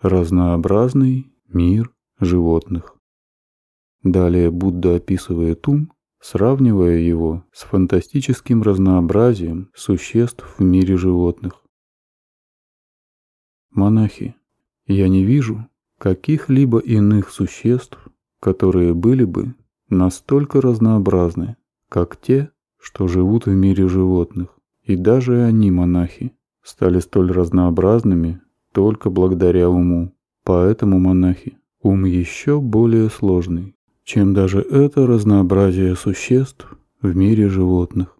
разнообразный мир животных. Далее Будда описывает ум, сравнивая его с фантастическим разнообразием существ в мире животных. Монахи, я не вижу каких-либо иных существ, которые были бы настолько разнообразны, как те, что живут в мире животных. И даже они, монахи, стали столь разнообразными только благодаря уму. Поэтому, монахи, ум еще более сложный, чем даже это разнообразие существ в мире животных.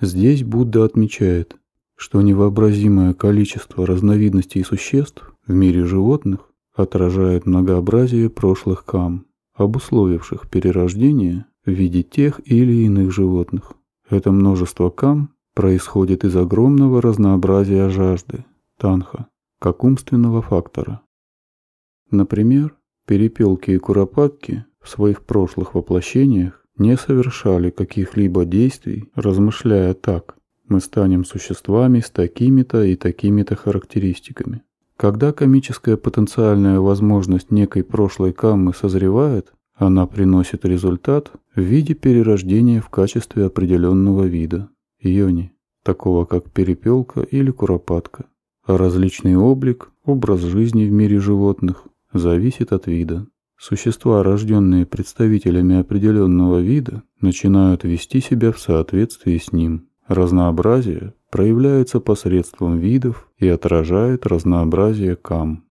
Здесь Будда отмечает, что невообразимое количество разновидностей существ в мире животных отражает многообразие прошлых кам, обусловивших перерождение в виде тех или иных животных. Это множество кам происходит из огромного разнообразия жажды, танха, как умственного фактора. Например, перепелки и куропатки в своих прошлых воплощениях не совершали каких-либо действий, размышляя так «мы станем существами с такими-то и такими-то характеристиками». Когда комическая потенциальная возможность некой прошлой каммы созревает, она приносит результат в виде перерождения в качестве определенного вида – йони, такого как перепелка или куропатка. Различный облик, образ жизни в мире животных зависит от вида. Существа, рожденные представителями определенного вида, начинают вести себя в соответствии с ним. Разнообразие проявляется посредством видов и отражает разнообразие кам.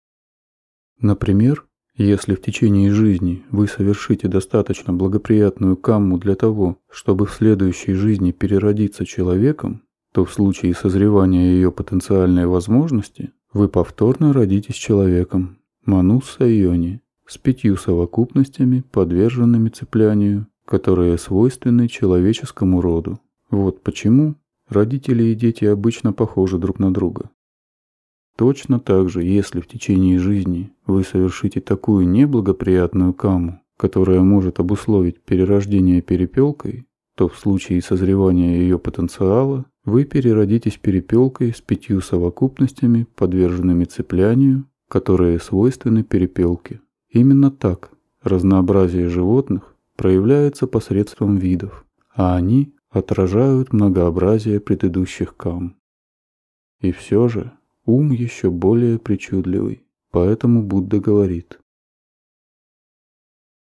Например, если в течение жизни вы совершите достаточно благоприятную камму для того, чтобы в следующей жизни переродиться человеком, то в случае созревания ее потенциальной возможности вы повторно родитесь человеком, Мануса Йони, с пятью совокупностями, подверженными цеплянию, которые свойственны человеческому роду. Вот почему родители и дети обычно похожи друг на друга. Точно так же, если в течение жизни вы совершите такую неблагоприятную каму, которая может обусловить перерождение перепелкой, то в случае созревания ее потенциала вы переродитесь перепелкой с пятью совокупностями, подверженными цеплянию, которые свойственны перепелке. Именно так разнообразие животных проявляется посредством видов, а они отражают многообразие предыдущих кам. И все же ум еще более причудливый, поэтому Будда говорит.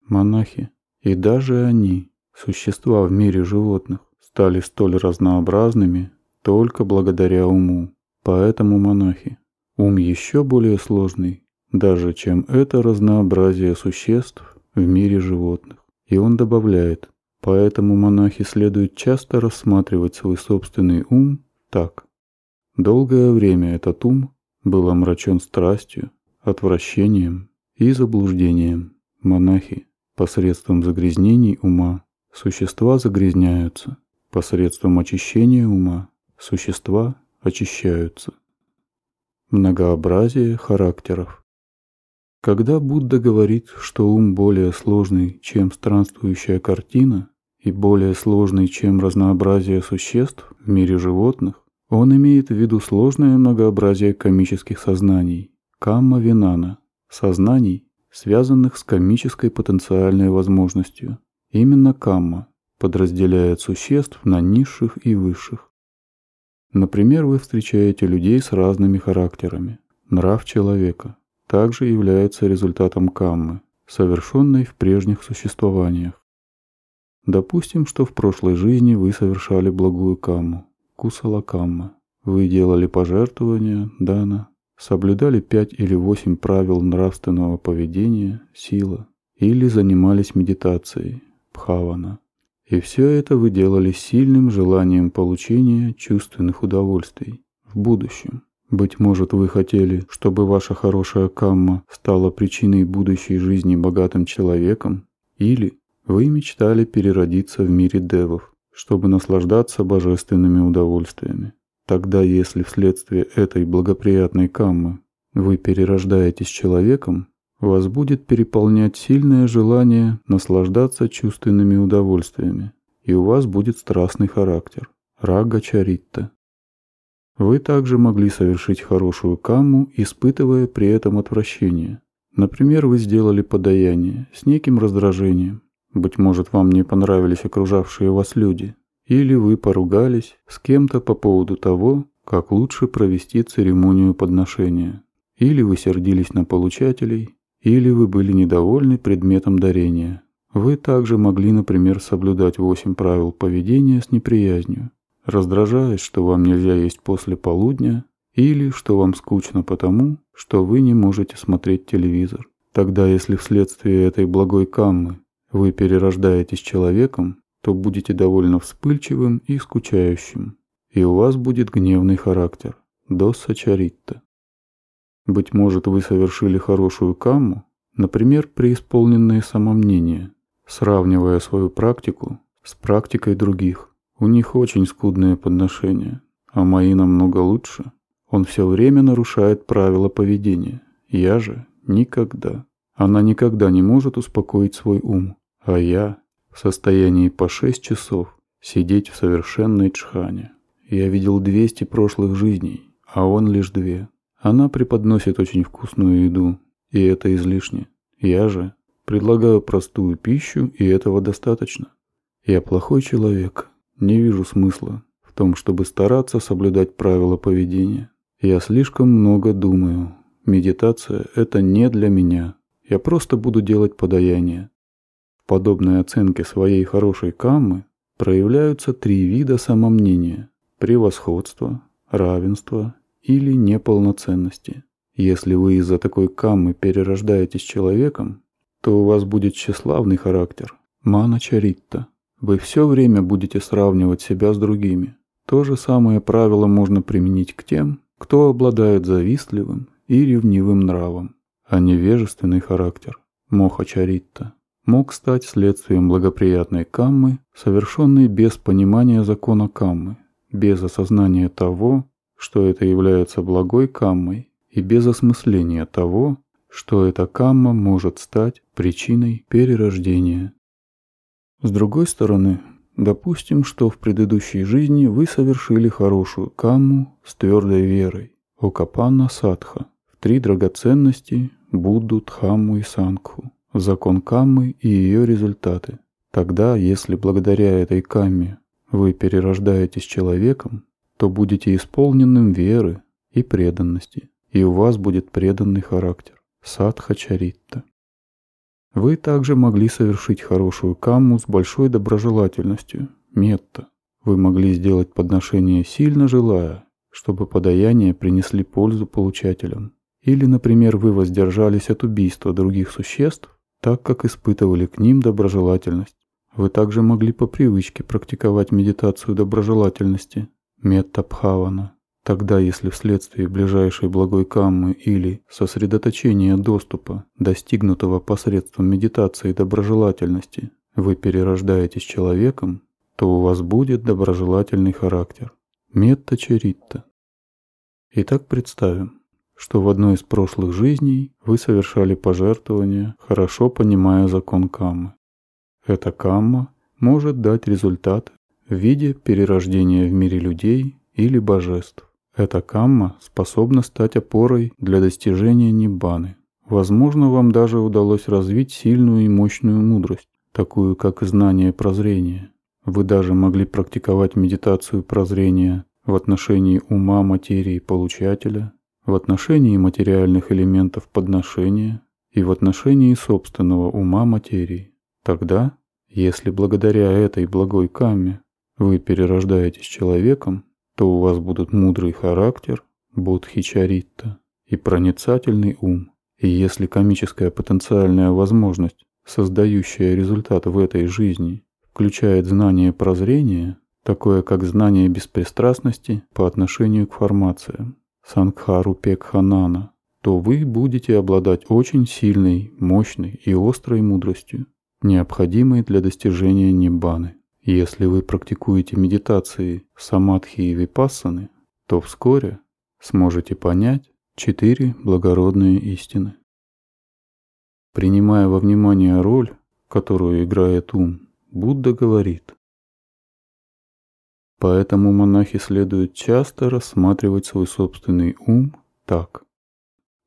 Монахи, и даже они, существа в мире животных, стали столь разнообразными только благодаря уму. Поэтому монахи, ум еще более сложный, даже чем это разнообразие существ в мире животных. И он добавляет, поэтому монахи следует часто рассматривать свой собственный ум так. Долгое время этот ум был омрачен страстью, отвращением и заблуждением. Монахи посредством загрязнений ума существа загрязняются, посредством очищения ума существа очищаются. Многообразие характеров когда Будда говорит, что ум более сложный, чем странствующая картина, и более сложный, чем разнообразие существ в мире животных, он имеет в виду сложное многообразие комических сознаний, камма-винана, сознаний, связанных с комической потенциальной возможностью. Именно камма подразделяет существ на низших и высших. Например, вы встречаете людей с разными характерами, нрав человека, также является результатом каммы, совершенной в прежних существованиях. Допустим, что в прошлой жизни вы совершали благую камму, кусала камма. Вы делали пожертвования, дана, соблюдали пять или восемь правил нравственного поведения, сила, или занимались медитацией, бхавана. И все это вы делали сильным желанием получения чувственных удовольствий в будущем. Быть может, вы хотели, чтобы ваша хорошая камма стала причиной будущей жизни богатым человеком? Или вы мечтали переродиться в мире девов, чтобы наслаждаться божественными удовольствиями? Тогда, если вследствие этой благоприятной каммы вы перерождаетесь человеком, вас будет переполнять сильное желание наслаждаться чувственными удовольствиями, и у вас будет страстный характер – рага чаритта. Вы также могли совершить хорошую камму, испытывая при этом отвращение. Например, вы сделали подаяние с неким раздражением. Быть может, вам не понравились окружавшие вас люди. Или вы поругались с кем-то по поводу того, как лучше провести церемонию подношения. Или вы сердились на получателей, или вы были недовольны предметом дарения. Вы также могли, например, соблюдать восемь правил поведения с неприязнью, раздражаясь, что вам нельзя есть после полудня, или что вам скучно потому, что вы не можете смотреть телевизор. Тогда, если вследствие этой благой каммы вы перерождаетесь человеком, то будете довольно вспыльчивым и скучающим, и у вас будет гневный характер, досса чаритта. Быть может, вы совершили хорошую камму, например, преисполненное самомнение, сравнивая свою практику с практикой других. У них очень скудные подношения, а мои намного лучше. Он все время нарушает правила поведения. Я же никогда. Она никогда не может успокоить свой ум. А я в состоянии по шесть часов сидеть в совершенной чхане. Я видел 200 прошлых жизней, а он лишь две. Она преподносит очень вкусную еду, и это излишне. Я же предлагаю простую пищу, и этого достаточно. Я плохой человек, не вижу смысла в том, чтобы стараться соблюдать правила поведения. Я слишком много думаю. Медитация – это не для меня. Я просто буду делать подаяние. В подобной оценке своей хорошей каммы проявляются три вида самомнения – превосходство, равенство или неполноценности. Если вы из-за такой каммы перерождаетесь человеком, то у вас будет тщеславный характер, мана чаритта. Вы все время будете сравнивать себя с другими. То же самое правило можно применить к тем, кто обладает завистливым и ревнивым нравом, а невежественный характер, моха чаритта, мог стать следствием благоприятной каммы, совершенной без понимания закона каммы, без осознания того, что это является благой каммой, и без осмысления того, что эта камма может стать причиной перерождения. С другой стороны, допустим, что в предыдущей жизни вы совершили хорошую камму с твердой верой, окапанна садха, в три драгоценности Будду, Дхамму и Сангху, закон каммы и ее результаты. Тогда, если благодаря этой камме вы перерождаетесь человеком, то будете исполненным веры и преданности, и у вас будет преданный характер – садхачаритта. Вы также могли совершить хорошую камму с большой доброжелательностью – метта. Вы могли сделать подношение сильно желая, чтобы подаяния принесли пользу получателям. Или, например, вы воздержались от убийства других существ, так как испытывали к ним доброжелательность. Вы также могли по привычке практиковать медитацию доброжелательности, Метта-бхавана. Тогда, если вследствие ближайшей благой каммы или сосредоточения доступа, достигнутого посредством медитации доброжелательности, вы перерождаетесь человеком, то у вас будет доброжелательный характер. Метта-чаритта. Итак, представим, что в одной из прошлых жизней вы совершали пожертвование, хорошо понимая закон каммы. Эта камма может дать результат в виде перерождения в мире людей или божеств. Эта камма способна стать опорой для достижения ниббаны. Возможно, вам даже удалось развить сильную и мощную мудрость, такую как знание прозрения. Вы даже могли практиковать медитацию прозрения в отношении ума материи получателя, в отношении материальных элементов подношения и в отношении собственного ума материи. Тогда, если благодаря этой благой камме вы перерождаетесь человеком, то у вас будут мудрый характер, бодхичаритта и проницательный ум. И если комическая потенциальная возможность, создающая результат в этой жизни, включает знание прозрения, такое как знание беспристрастности по отношению к формациям, сангхару пекханана, то вы будете обладать очень сильной, мощной и острой мудростью, необходимой для достижения ниббаны. Если вы практикуете медитации самадхи и випассаны, то вскоре сможете понять четыре благородные истины. Принимая во внимание роль, которую играет ум, Будда говорит, Поэтому монахи следует часто рассматривать свой собственный ум так.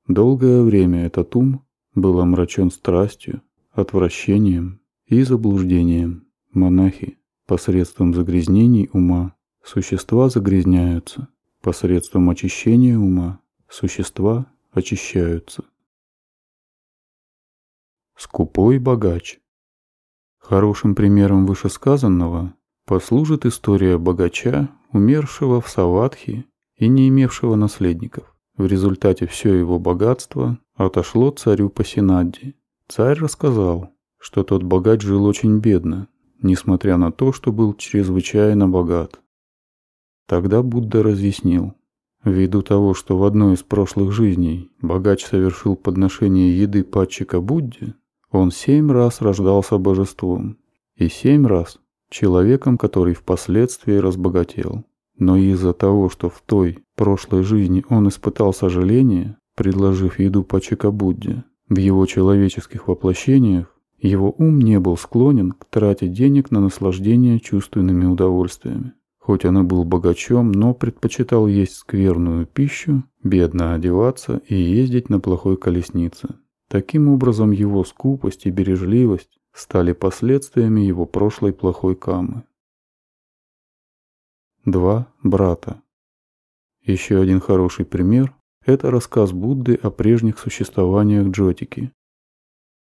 Долгое время этот ум был омрачен страстью, отвращением и заблуждением. Монахи посредством загрязнений ума существа загрязняются, посредством очищения ума существа очищаются. Скупой богач. Хорошим примером вышесказанного послужит история богача, умершего в Саватхи и не имевшего наследников. В результате все его богатство отошло царю Пасинадди. Царь рассказал, что тот богач жил очень бедно, несмотря на то, что был чрезвычайно богат. Тогда Будда разъяснил, ввиду того, что в одной из прошлых жизней богач совершил подношение еды падчика Будде, он семь раз рождался божеством и семь раз человеком, который впоследствии разбогател. Но из-за того, что в той прошлой жизни он испытал сожаление, предложив еду Пачика Будде, в его человеческих воплощениях его ум не был склонен к трате денег на наслаждение чувственными удовольствиями. Хоть он и был богачом, но предпочитал есть скверную пищу, бедно одеваться и ездить на плохой колеснице. Таким образом, его скупость и бережливость стали последствиями его прошлой плохой камы. Два брата. Еще один хороший пример – это рассказ Будды о прежних существованиях Джотики.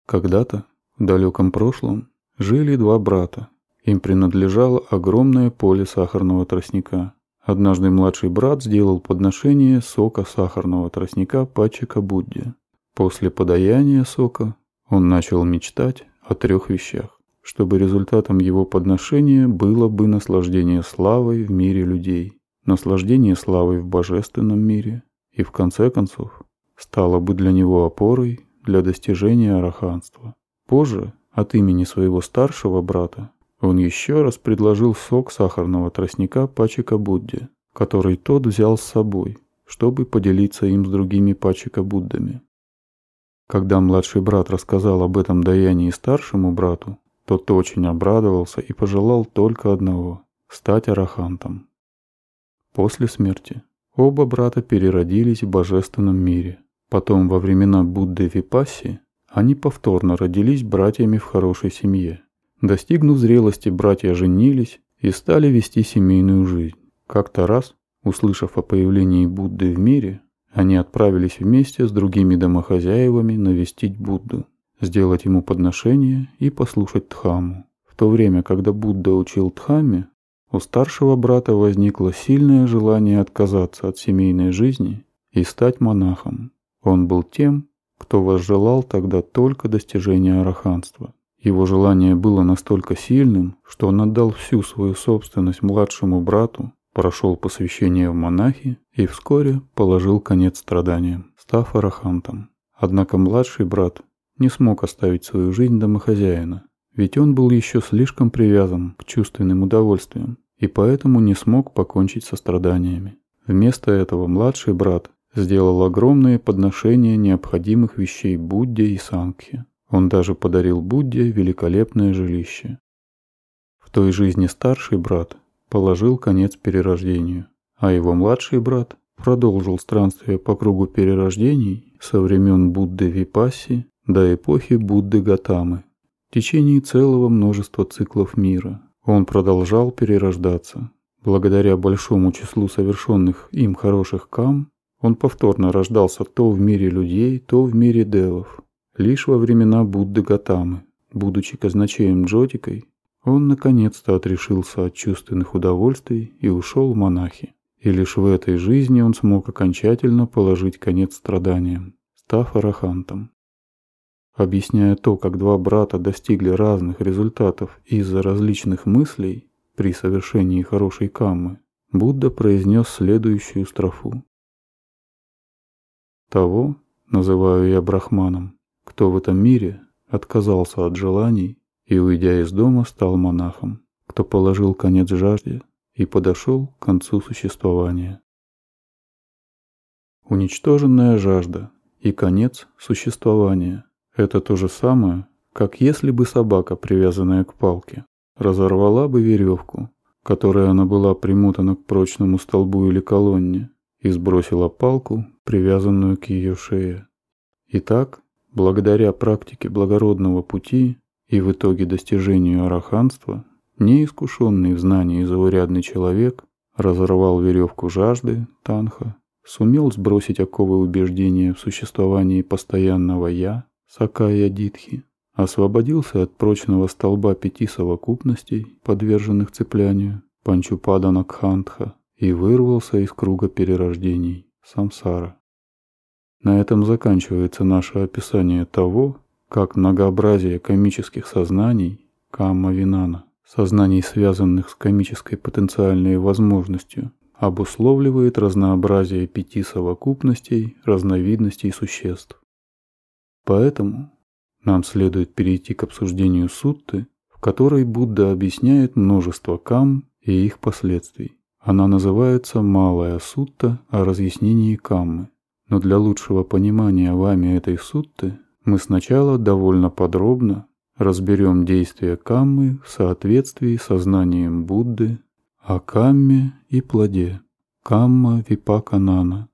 Когда-то, в далеком прошлом, жили два брата. Им принадлежало огромное поле сахарного тростника. Однажды младший брат сделал подношение сока сахарного тростника Пачика Будде. После подаяния сока он начал мечтать о трех вещах, чтобы результатом его подношения было бы наслаждение славой в мире людей, наслаждение славой в божественном мире и, в конце концов, стало бы для него опорой для достижения араханства. Позже, от имени своего старшего брата, он еще раз предложил сок сахарного тростника Пачика Будде, который тот взял с собой, чтобы поделиться им с другими Пачика Буддами. Когда младший брат рассказал об этом даянии старшему брату, тот очень обрадовался и пожелал только одного – стать арахантом. После смерти оба брата переродились в божественном мире. Потом, во времена Будды Випасси, они повторно родились братьями в хорошей семье. Достигнув зрелости, братья женились и стали вести семейную жизнь. Как-то раз, услышав о появлении Будды в мире, они отправились вместе с другими домохозяевами навестить Будду, сделать ему подношение и послушать Дхамму. В то время, когда Будда учил Дхамме, у старшего брата возникло сильное желание отказаться от семейной жизни и стать монахом. Он был тем, кто возжелал тогда только достижения араханства. Его желание было настолько сильным, что он отдал всю свою собственность младшему брату прошел посвящение в монахи и вскоре положил конец страданиям, став арахантом. Однако младший брат не смог оставить свою жизнь домохозяина, ведь он был еще слишком привязан к чувственным удовольствиям и поэтому не смог покончить со страданиями. Вместо этого младший брат сделал огромные подношения необходимых вещей Будде и Сангхе. Он даже подарил Будде великолепное жилище. В той жизни старший брат положил конец перерождению, а его младший брат продолжил странствие по кругу перерождений со времен Будды Випасси до эпохи Будды Гатамы. В течение целого множества циклов мира он продолжал перерождаться. Благодаря большому числу совершенных им хороших кам, он повторно рождался то в мире людей, то в мире девов. Лишь во времена Будды Гатамы, будучи казначеем Джотикой, он наконец-то отрешился от чувственных удовольствий и ушел в монахи. И лишь в этой жизни он смог окончательно положить конец страданиям, став арахантом. Объясняя то, как два брата достигли разных результатов из-за различных мыслей при совершении хорошей каммы, Будда произнес следующую строфу. Того называю я брахманом, кто в этом мире отказался от желаний и, уйдя из дома, стал монахом, кто положил конец жажде и подошел к концу существования. Уничтоженная жажда и конец существования – это то же самое, как если бы собака, привязанная к палке, разорвала бы веревку, которой она была примотана к прочному столбу или колонне, и сбросила палку, привязанную к ее шее. Итак, благодаря практике благородного пути и в итоге достижению араханства, неискушенный в знании заурядный человек разорвал веревку жажды, танха, сумел сбросить оковы убеждения в существовании постоянного «я», Сакая Дитхи, освободился от прочного столба пяти совокупностей, подверженных цеплянию, Панчупада Накхантха, и вырвался из круга перерождений, самсара. На этом заканчивается наше описание того, как многообразие комических сознаний, камма-винана, сознаний, связанных с комической потенциальной возможностью, обусловливает разнообразие пяти совокупностей, разновидностей существ. Поэтому нам следует перейти к обсуждению сутты, в которой Будда объясняет множество кам и их последствий. Она называется «Малая сутта о разъяснении каммы». Но для лучшего понимания вами этой сутты мы сначала довольно подробно разберем действия каммы в соответствии со знанием Будды о камме и плоде. Камма випаканана